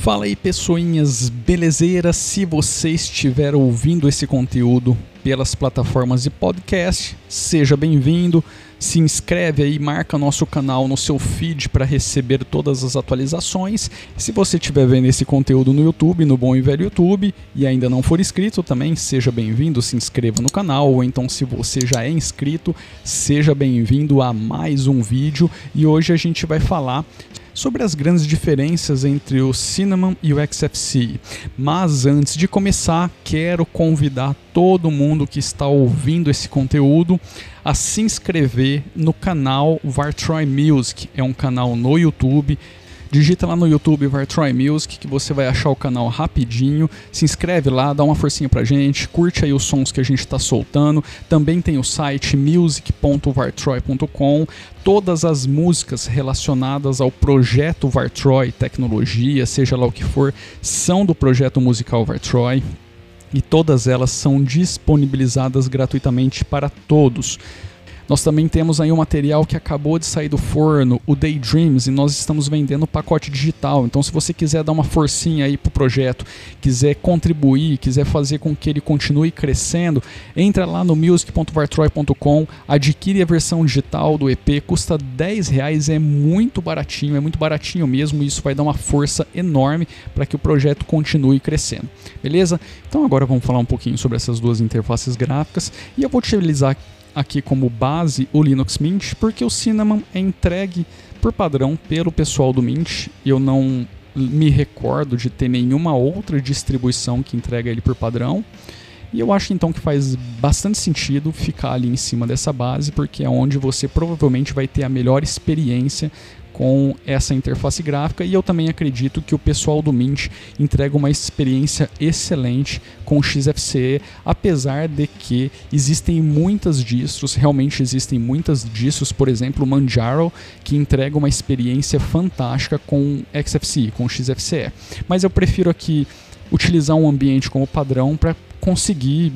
Fala aí, pessoinhas belezeiras. Se você estiver ouvindo esse conteúdo pelas plataformas de podcast, seja bem-vindo. Se inscreve aí, marca nosso canal no seu feed para receber todas as atualizações. Se você estiver vendo esse conteúdo no YouTube, no bom e velho YouTube, e ainda não for inscrito também, seja bem-vindo, se inscreva no canal, ou então se você já é inscrito, seja bem-vindo a mais um vídeo. E hoje a gente vai falar sobre as grandes diferenças entre o Cinnamon e o XFCE. Mas antes de começar, quero convidar todo mundo que está ouvindo esse conteúdo a se inscrever no canal Vartroy Music. É um canal no YouTube Digita lá no YouTube Vartroy Music que você vai achar o canal rapidinho. Se inscreve lá, dá uma forcinha pra gente, curte aí os sons que a gente está soltando. Também tem o site music.vartroy.com. Todas as músicas relacionadas ao projeto Vartroy Tecnologia, seja lá o que for, são do projeto musical Vartroy e todas elas são disponibilizadas gratuitamente para todos. Nós também temos aí um material que acabou de sair do forno, o Daydreams, e nós estamos vendendo o pacote digital. Então, se você quiser dar uma forcinha aí pro projeto, quiser contribuir, quiser fazer com que ele continue crescendo, entra lá no music.vartroy.com, adquire a versão digital do EP, custa 10 reais, é muito baratinho, é muito baratinho mesmo, e isso vai dar uma força enorme para que o projeto continue crescendo. Beleza? Então agora vamos falar um pouquinho sobre essas duas interfaces gráficas e eu vou utilizar aqui como base o Linux Mint, porque o Cinnamon é entregue por padrão pelo pessoal do Mint. Eu não me recordo de ter nenhuma outra distribuição que entrega ele por padrão. E eu acho então que faz bastante sentido ficar ali em cima dessa base, porque é onde você provavelmente vai ter a melhor experiência com essa interface gráfica e eu também acredito que o pessoal do Mint entrega uma experiência excelente com o XFCE, apesar de que existem muitas distros, realmente existem muitas distros, por exemplo, o Manjaro, que entrega uma experiência fantástica com XFCE, com XFCE. Mas eu prefiro aqui utilizar um ambiente como padrão para conseguir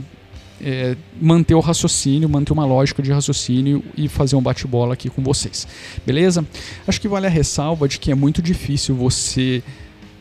é, manter o raciocínio, manter uma lógica de raciocínio e fazer um bate-bola aqui com vocês. Beleza? Acho que vale a ressalva de que é muito difícil você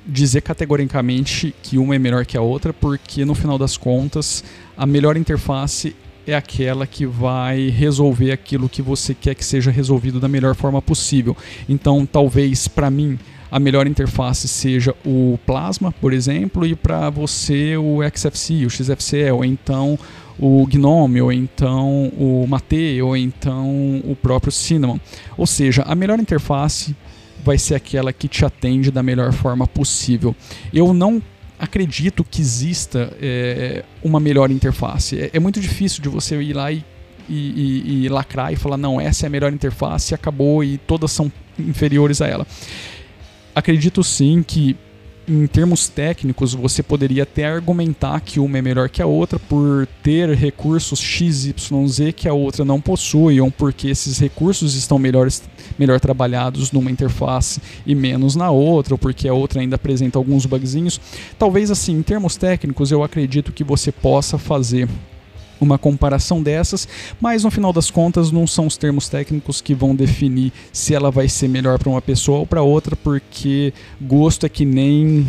dizer categoricamente que uma é melhor que a outra, porque no final das contas, a melhor interface é aquela que vai resolver aquilo que você quer que seja resolvido da melhor forma possível. Então, talvez para mim a melhor interface seja o Plasma, por exemplo, e para você o XFCE, o XFCE, ou então o Gnome, ou então o Mate, ou então o próprio Cinnamon. Ou seja, a melhor interface vai ser aquela que te atende da melhor forma possível. Eu não acredito que exista é, uma melhor interface. É, é, muito difícil de você ir lá e, e, e, e lacrar e falar, não, essa é a melhor interface, acabou e todas são inferiores a ela acredito sim que em termos técnicos, você poderia até argumentar que uma é melhor que a outra por ter recursos XYZ que a outra não possui, ou porque esses recursos estão melhores, melhor trabalhados numa interface e menos na outra, ou porque a outra ainda apresenta alguns bugzinhos. Talvez assim, em termos técnicos, eu acredito que você possa fazer uma comparação dessas, mas no final das contas não são os termos técnicos que vão definir se ela vai ser melhor para uma pessoa ou para outra, porque gosto é que nem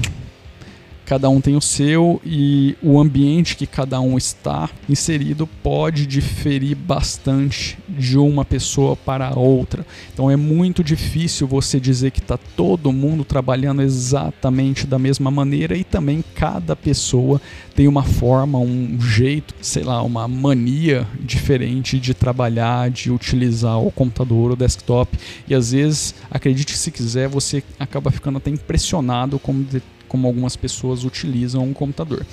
cada um tem o seu e o ambiente que cada um está inserido pode diferir bastante de uma pessoa para outra. Então é muito difícil você dizer que está todo mundo trabalhando exatamente da mesma maneira e também cada pessoa tem uma forma, um jeito, sei lá, uma mania diferente de trabalhar, de utilizar o computador, o desktop e às vezes, acredite se quiser, você acaba ficando até impressionado como como algumas pessoas utilizam um computador.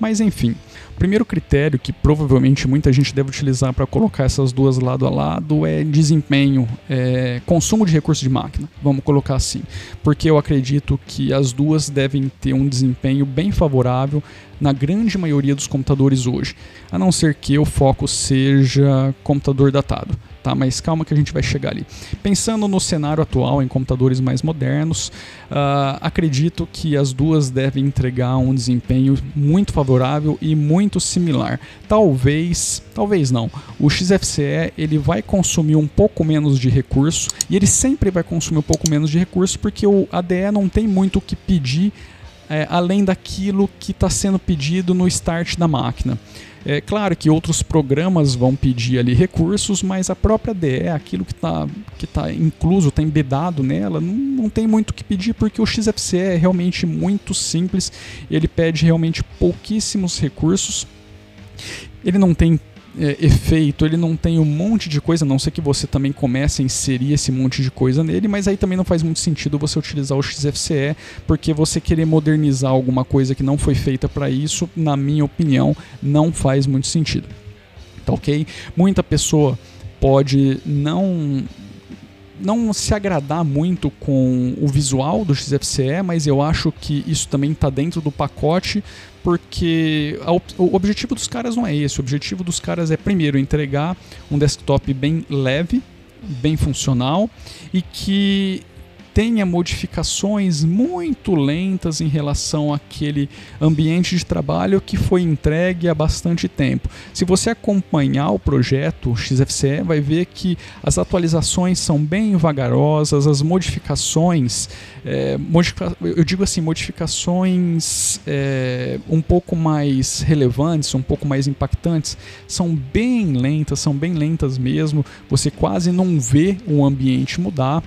Mas enfim, o primeiro critério que provavelmente muita gente deve utilizar para colocar essas duas lado a lado é desempenho, é, consumo de recursos de máquina, vamos colocar assim, porque eu acredito que as duas devem ter um desempenho bem favorável na grande maioria dos computadores hoje, a não ser que o foco seja computador datado tá? Mas calma que a gente vai chegar ali. Pensando no cenário atual em computadores mais modernos, uh, acredito que as duas devem entregar um desempenho muito favorável e muito similar. Talvez, talvez não. O XFCE ele vai consumir um pouco menos de recurso e ele sempre vai consumir um pouco menos de recurso porque o ADE não tem muito o que pedir é, além daquilo que está sendo pedido no start da máquina. É claro que outros programas vão pedir ali recursos, mas a própria DE, aquilo que está que tá incluso, está embedado nela, não, não tem muito o que pedir, porque o XFCE é realmente muito simples, ele pede realmente pouquíssimos recursos. Ele não tem é, efeito, ele não tem um monte de coisa, a não ser que você também comece a inserir esse monte de coisa nele, mas aí também não faz muito sentido você utilizar o XFCE, porque você querer modernizar alguma coisa que não foi feita para isso, na minha opinião, não faz muito sentido. Tá ok? Muita pessoa pode não não se agradar muito com o visual do XFCE, mas eu acho que isso também está dentro do pacote, porque a, o objetivo dos caras não é esse. O objetivo dos caras é, primeiro, entregar um desktop bem leve, bem funcional e que tenha modificações muito lentas em relação àquele ambiente de trabalho que foi entregue há bastante tempo. Se você acompanhar o projeto XFCE, vai ver que as atualizações são bem vagarosas, as modificações, é, modifica eu digo assim, modificações é, um pouco mais relevantes, um pouco mais impactantes, são bem lentas, são bem lentas mesmo. Você quase não vê o ambiente mudar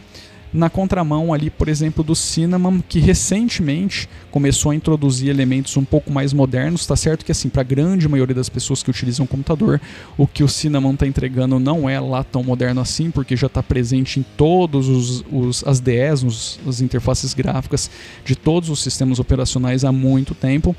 na contramão ali, por exemplo, do Cinnamon, que recentemente começou a introduzir elementos um pouco mais modernos. Tá certo que assim, para a grande maioria das pessoas que utilizam computador, o que o Cinnamon está entregando não é lá tão moderno assim, porque já está presente em todos os, os as DS, os, as interfaces gráficas de todos os sistemas operacionais há muito tempo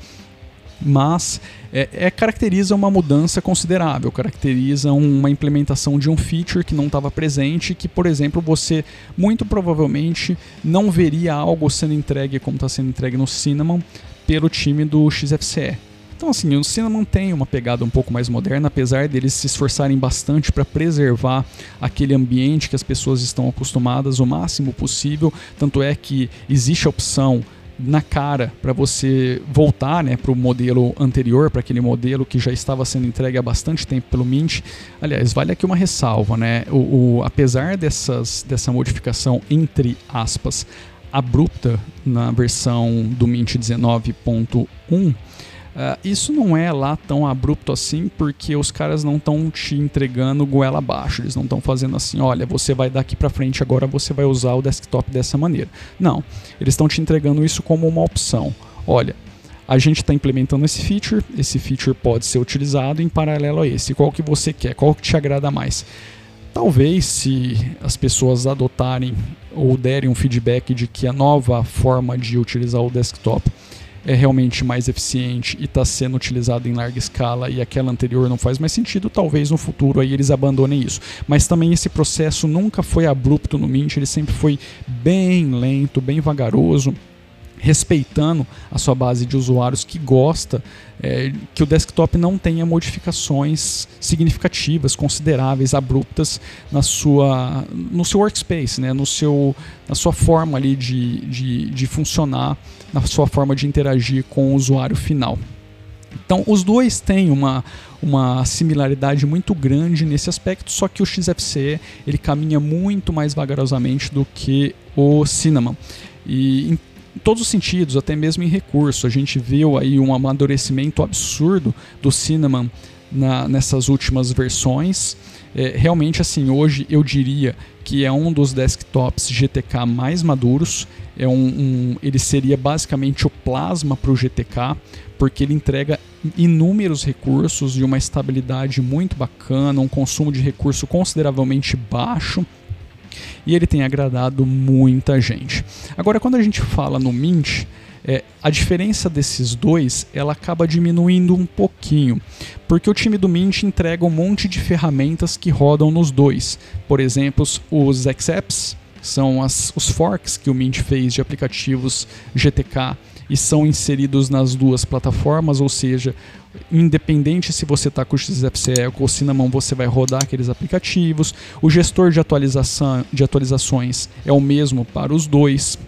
mas é, é, caracteriza uma mudança considerável, caracteriza uma implementação de um feature que não estava presente, que, por exemplo, você muito provavelmente não veria algo sendo entregue como está sendo entregue no Cinnamon pelo time do XFCE. Então, assim, o Cinnamon tem uma pegada um pouco mais moderna, apesar deles se esforçarem bastante para preservar aquele ambiente que as pessoas estão acostumadas o máximo possível. Tanto é que existe a opção na cara para você voltar né, para o modelo anterior, para aquele modelo que já estava sendo entregue há bastante tempo pelo Mint. Aliás, vale aqui uma ressalva, né? O, o, apesar dessas, dessa modificação entre aspas abrupta na versão do Mint 19.1 Uh, isso não é lá tão abrupto assim, porque os caras não estão te entregando goela abaixo. Eles não estão fazendo assim, olha, você vai daqui para frente agora, você vai usar o desktop dessa maneira. Não, eles estão te entregando isso como uma opção. Olha, a gente está implementando esse feature, esse feature pode ser utilizado em paralelo a esse. Qual que você quer? Qual que te agrada mais? Talvez se as pessoas adotarem ou derem um feedback de que a nova forma de utilizar o desktop é realmente mais eficiente e está sendo utilizado em larga escala e aquela anterior não faz mais sentido, talvez no futuro aí eles abandonem isso. Mas também esse processo nunca foi abrupto no Mint, ele sempre foi bem lento, bem vagaroso respeitando a sua base de usuários que gosta é, que o desktop não tenha modificações significativas, consideráveis, abruptas na sua, no seu workspace, né, no seu, na sua forma ali de, de, de funcionar, na sua forma de interagir com o usuário final. Então, os dois têm uma, uma similaridade muito grande nesse aspecto, só que o XFCE ele caminha muito mais vagarosamente do que o Cinnamon. E em todos os sentidos, até mesmo em recurso. A gente viu aí um amadurecimento absurdo do Cinnamon na, nessas últimas versões. É, realmente, assim, hoje eu diria que é um dos desktops GTK mais maduros. É um, um ele seria basicamente o plasma para o GTK, porque ele entrega inúmeros recursos e uma estabilidade muito bacana, um consumo de recurso consideravelmente baixo e ele tem agradado muita gente. Agora, quando a gente fala no Mint, é, a diferença desses dois ela acaba diminuindo um pouquinho, porque o time do Mint entrega um monte de ferramentas que rodam nos dois. Por exemplo, os Xapps são as, os forks que o Mint fez de aplicativos GTK e são inseridos nas duas plataformas, ou seja, independente se você está com o XFCE ou com o Cinnamon, você vai rodar aqueles aplicativos. O gestor de, atualização, de atualizações é o mesmo para os dois.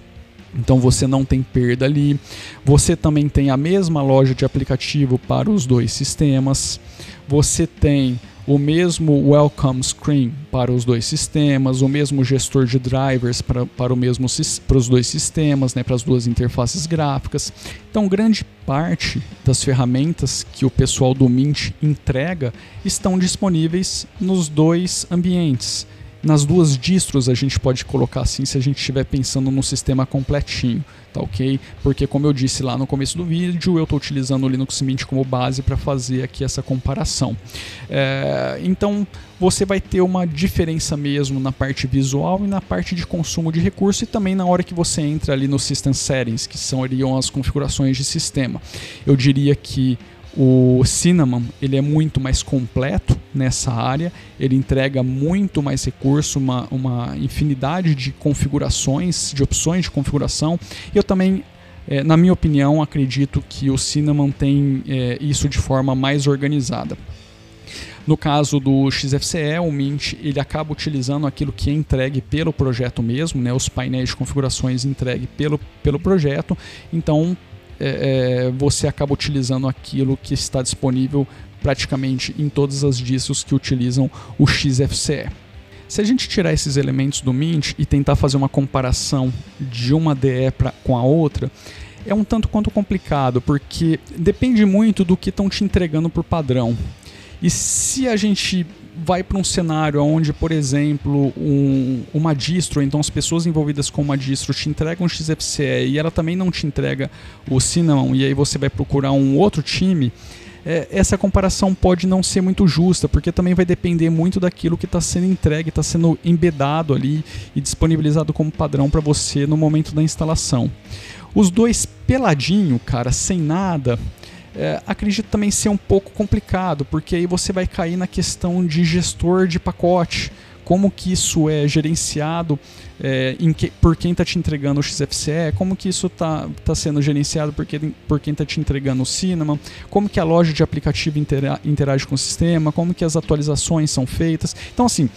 Então você não tem perda ali. Você também tem a mesma loja de aplicativo para os dois sistemas. Você tem o mesmo welcome screen para os dois sistemas, o mesmo gestor de drivers para, para, o mesmo, para os dois sistemas, né, para as duas interfaces gráficas. Então, grande parte das ferramentas que o pessoal do Mint entrega estão disponíveis nos dois ambientes. Nas duas distros a gente pode colocar assim se a gente estiver pensando no sistema completinho, tá ok? Porque como eu disse lá no começo do vídeo, eu estou utilizando o Linux Mint como base para fazer aqui essa comparação. É, então você vai ter uma diferença mesmo na parte visual e na parte de consumo de recurso e também na hora que você entra ali no System Settings, que são as configurações de sistema. Eu diria que o Cinnamon ele é muito mais completo nessa área, ele entrega muito mais recurso, uma, uma infinidade de configurações, de opções de configuração. E eu também, é, na minha opinião, acredito que o Cinnamon tem é, isso de forma mais organizada. No caso do XFCE, o Mint ele acaba utilizando aquilo que é entregue pelo projeto mesmo, né, os painéis de configurações entregue pelo, pelo projeto. Então, é, é, você acaba utilizando aquilo que está disponível praticamente em todas as distros que utilizam o XFCE. Se a gente tirar esses elementos do Mint e tentar fazer uma comparação de uma DE pra, com a outra, é um tanto quanto complicado, porque depende muito do que estão te entregando por padrão. E se a gente vai para um cenário onde, por exemplo, um, uma distro, então as pessoas envolvidas com uma distro te entregam um XFCE e ela também não te entrega o Cinnamon, e aí você vai procurar um outro time, é, essa comparação pode não ser muito justa, porque também vai depender muito daquilo que está sendo entregue, está sendo embedado ali e disponibilizado como padrão para você no momento da instalação. Os dois peladinho, cara, sem nada, é, acredito também ser um pouco complicado, porque aí você vai cair na questão de gestor de pacote, como que isso é gerenciado é, que, por quem está te entregando o XFCE, como que isso está tá sendo gerenciado por, que, por quem está te entregando o Cinema, como que a loja de aplicativo intera, interage com o sistema, como que as atualizações são feitas. Então assim,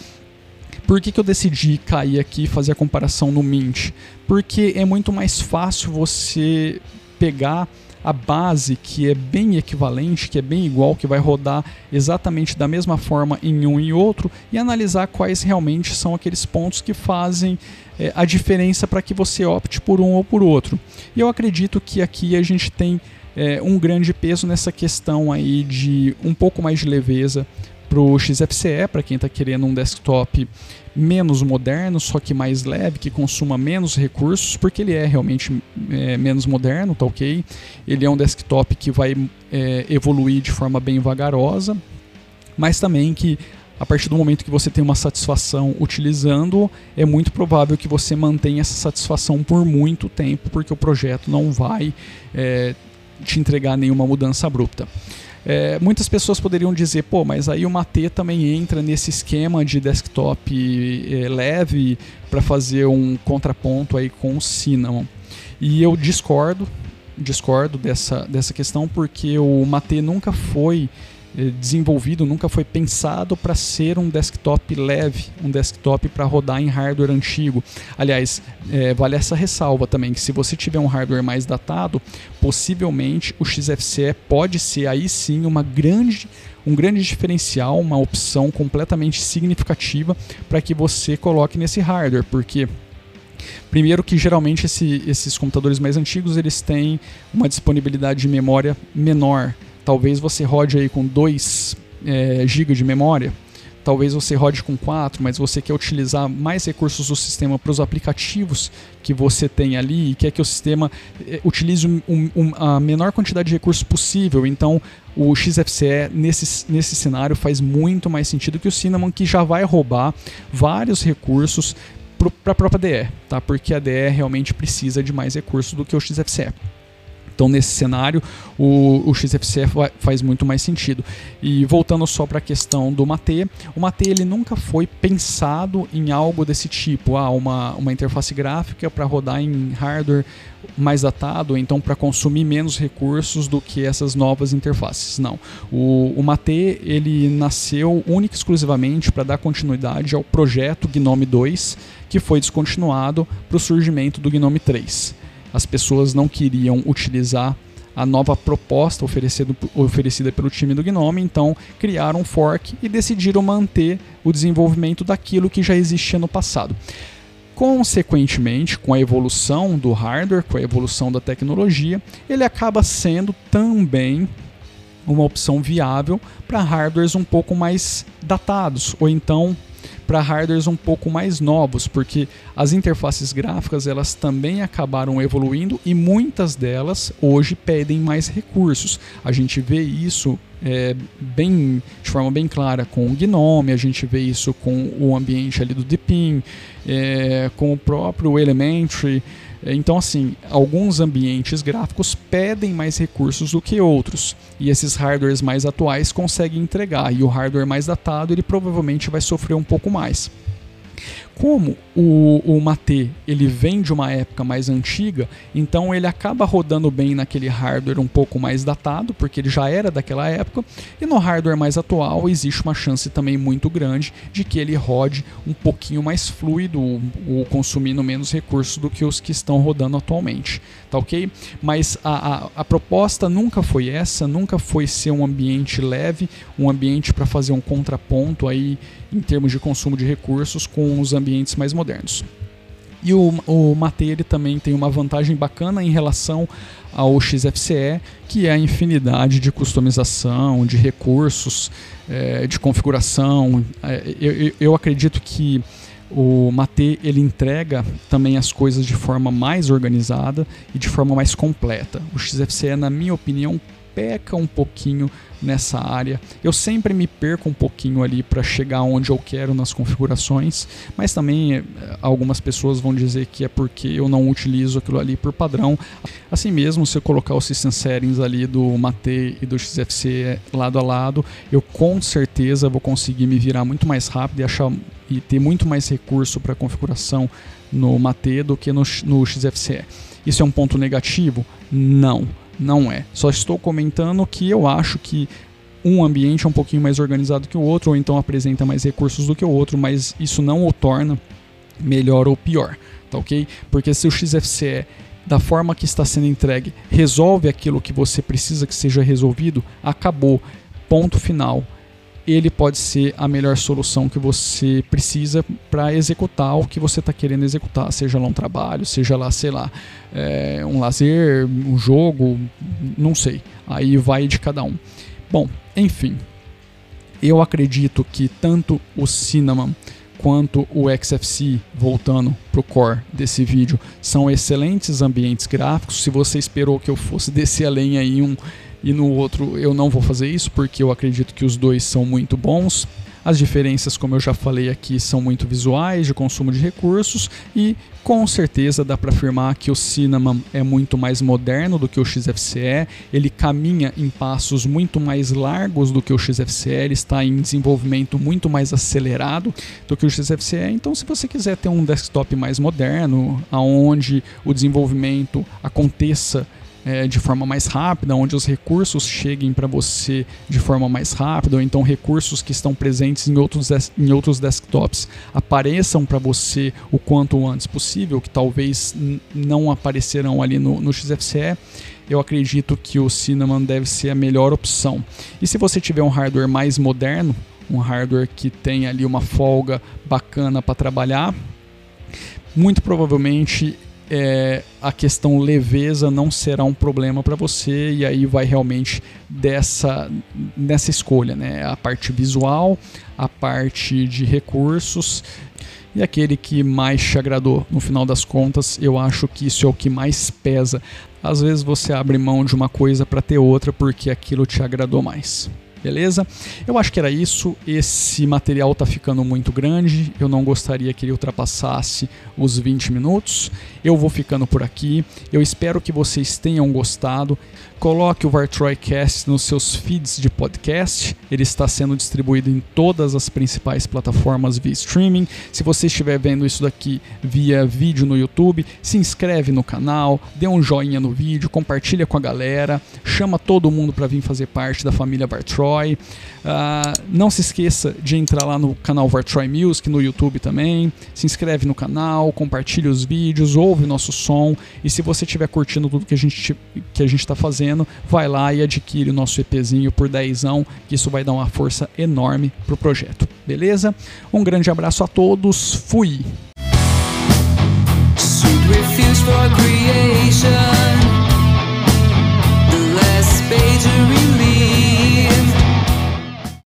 por que, que eu decidi cair aqui e fazer a comparação no Mint? Porque é muito mais fácil você pegar a base que é bem equivalente, que é bem igual, que vai rodar exatamente da mesma forma em um e outro e analisar quais realmente são aqueles pontos que fazem é, a diferença para que você opte por um ou por outro. E eu acredito que aqui a gente tem é, um grande peso nessa questão aí de um pouco mais de leveza para o XFCE, para quem está querendo um desktop menos moderno, só que mais leve, que consuma menos recursos, porque ele é realmente é, menos moderno, tá ok? Ele é um desktop que vai é, evoluir de forma bem vagarosa, mas também que a partir do momento que você tem uma satisfação utilizando, é muito provável que você mantenha essa satisfação por muito tempo, porque o projeto não vai é, te entregar nenhuma mudança abrupta. É, muitas pessoas poderiam dizer, pô, mas aí o Mate também entra nesse esquema de desktop é, leve para fazer um contraponto aí com o Cinnamon. E eu discordo, discordo dessa, dessa questão porque o Mate nunca foi desenvolvido, nunca foi pensado para ser um desktop leve, um desktop para rodar em hardware antigo. Aliás, é, vale essa ressalva também, que se você tiver um hardware mais datado, possivelmente o XFCE pode ser aí sim uma grande um grande diferencial, uma opção completamente significativa para que você coloque nesse hardware, porque Primeiro que geralmente esse, esses computadores mais antigos eles têm uma disponibilidade de memória menor talvez você rode aí com 2 é, GB de memória, talvez você rode com 4, mas você quer utilizar mais recursos do sistema para os aplicativos que você tem ali e quer que o sistema é, utilize um, um, a menor quantidade de recursos possível. Então, o XFCE nesse, nesse cenário faz muito mais sentido que o Cinnamon, que já vai roubar vários recursos para a própria DE, tá? porque a DE realmente precisa de mais recursos do que o XFCE. Então, nesse cenário, o, o XFCE faz muito mais sentido. E voltando só para a questão do Mate, o Mate ele nunca foi pensado em algo desse tipo, ah, uma, uma interface gráfica para rodar em hardware mais datado, então para consumir menos recursos do que essas novas interfaces. Não. O, o Mate ele nasceu única e exclusivamente para dar continuidade ao projeto Gnome 2, que foi descontinuado para o surgimento do Gnome 3 as pessoas não queriam utilizar a nova proposta oferecida, oferecida pelo time do Gnome, então criaram um fork e decidiram manter o desenvolvimento daquilo que já existia no passado. Consequentemente, com a evolução do hardware, com a evolução da tecnologia, ele acaba sendo também uma opção viável para hardwares um pouco mais datados ou então para hardwares um pouco mais novos, porque as interfaces gráficas elas também acabaram evoluindo e muitas delas hoje pedem mais recursos. A gente vê isso é, bem de forma bem clara com o Gnome, a gente vê isso com o ambiente ali do Deepin, é, com o próprio Elementary. Então, assim, alguns ambientes gráficos pedem mais recursos do que outros, e esses hardwares mais atuais conseguem entregar, e o hardware mais datado ele provavelmente vai sofrer um pouco mais. Como o, o Mate ele vem de uma época mais antiga, então ele acaba rodando bem naquele hardware um pouco mais datado, porque ele já era daquela época, e no hardware mais atual existe uma chance também muito grande de que ele rode um pouquinho mais fluido, ou consumindo menos recursos do que os que estão rodando atualmente, tá ok? Mas a, a, a proposta nunca foi essa, nunca foi ser um ambiente leve, um ambiente para fazer um contraponto aí em termos de consumo de recursos com os ambientes mais modernos. E o, o Mate ele também tem uma vantagem bacana em relação ao XFCE, que é a infinidade de customização, de recursos, é, de configuração. É, eu, eu acredito que o Mate ele entrega também as coisas de forma mais organizada e de forma mais completa. O XFCE, na minha opinião, peca um pouquinho nessa área. Eu sempre me perco um pouquinho ali para chegar onde eu quero nas configurações, mas também eh, algumas pessoas vão dizer que é porque eu não utilizo aquilo ali por padrão. Assim mesmo, se eu colocar os system settings ali do Mate e do XFC lado a lado, eu com certeza vou conseguir me virar muito mais rápido e achar e ter muito mais recurso para configuração no Mate do que no, no XFCE. Isso é um ponto negativo? Não não é. Só estou comentando que eu acho que um ambiente é um pouquinho mais organizado que o outro, ou então apresenta mais recursos do que o outro, mas isso não o torna melhor ou pior, tá ok? Porque se o XFCE da forma que está sendo entregue resolve aquilo que você precisa que seja resolvido, acabou, ponto final ele pode ser a melhor solução que você precisa para executar o que você está querendo executar, seja lá um trabalho, seja lá, sei lá, é, um lazer, um jogo, não sei. Aí vai de cada um. Bom, enfim, eu acredito que tanto o Cinnamon quanto o XFC, voltando para o core desse vídeo, são excelentes ambientes gráficos. Se você esperou que eu fosse descer além aí um e no outro eu não vou fazer isso porque eu acredito que os dois são muito bons. As diferenças, como eu já falei aqui, são muito visuais, de consumo de recursos e com certeza dá para afirmar que o Cinnamon é muito mais moderno do que o XFCE, ele caminha em passos muito mais largos do que o XFCE, ele está em desenvolvimento muito mais acelerado do que o XFCE. Então, se você quiser ter um desktop mais moderno, aonde o desenvolvimento aconteça é, de forma mais rápida, onde os recursos cheguem para você de forma mais rápida, ou então recursos que estão presentes em outros, em outros desktops apareçam para você o quanto antes possível, que talvez não aparecerão ali no, no XFCE eu acredito que o Cinnamon deve ser a melhor opção. E se você tiver um hardware mais moderno, um hardware que tem ali uma folga bacana para trabalhar, muito provavelmente é, a questão leveza não será um problema para você e aí vai realmente dessa nessa escolha, né? A parte visual, a parte de recursos e aquele que mais te agradou. No final das contas, eu acho que isso é o que mais pesa. Às vezes você abre mão de uma coisa para ter outra porque aquilo te agradou mais beleza? Eu acho que era isso. Esse material tá ficando muito grande. Eu não gostaria que ele ultrapassasse os 20 minutos. Eu vou ficando por aqui. Eu espero que vocês tenham gostado. Coloque o VartroyCast nos seus feeds de podcast. Ele está sendo distribuído em todas as principais plataformas via streaming. Se você estiver vendo isso daqui via vídeo no YouTube, se inscreve no canal, dê um joinha no vídeo, compartilha com a galera, chama todo mundo para vir fazer parte da família Vartroy. Uh, não se esqueça de entrar lá no canal Vartroy Music, no YouTube também. Se inscreve no canal, compartilha os vídeos, ouve nosso som. E se você estiver curtindo tudo que a gente está fazendo, vai lá e adquire o nosso EPzinho por 10 que isso vai dar uma força enorme pro projeto. Beleza? Um grande abraço a todos. Fui!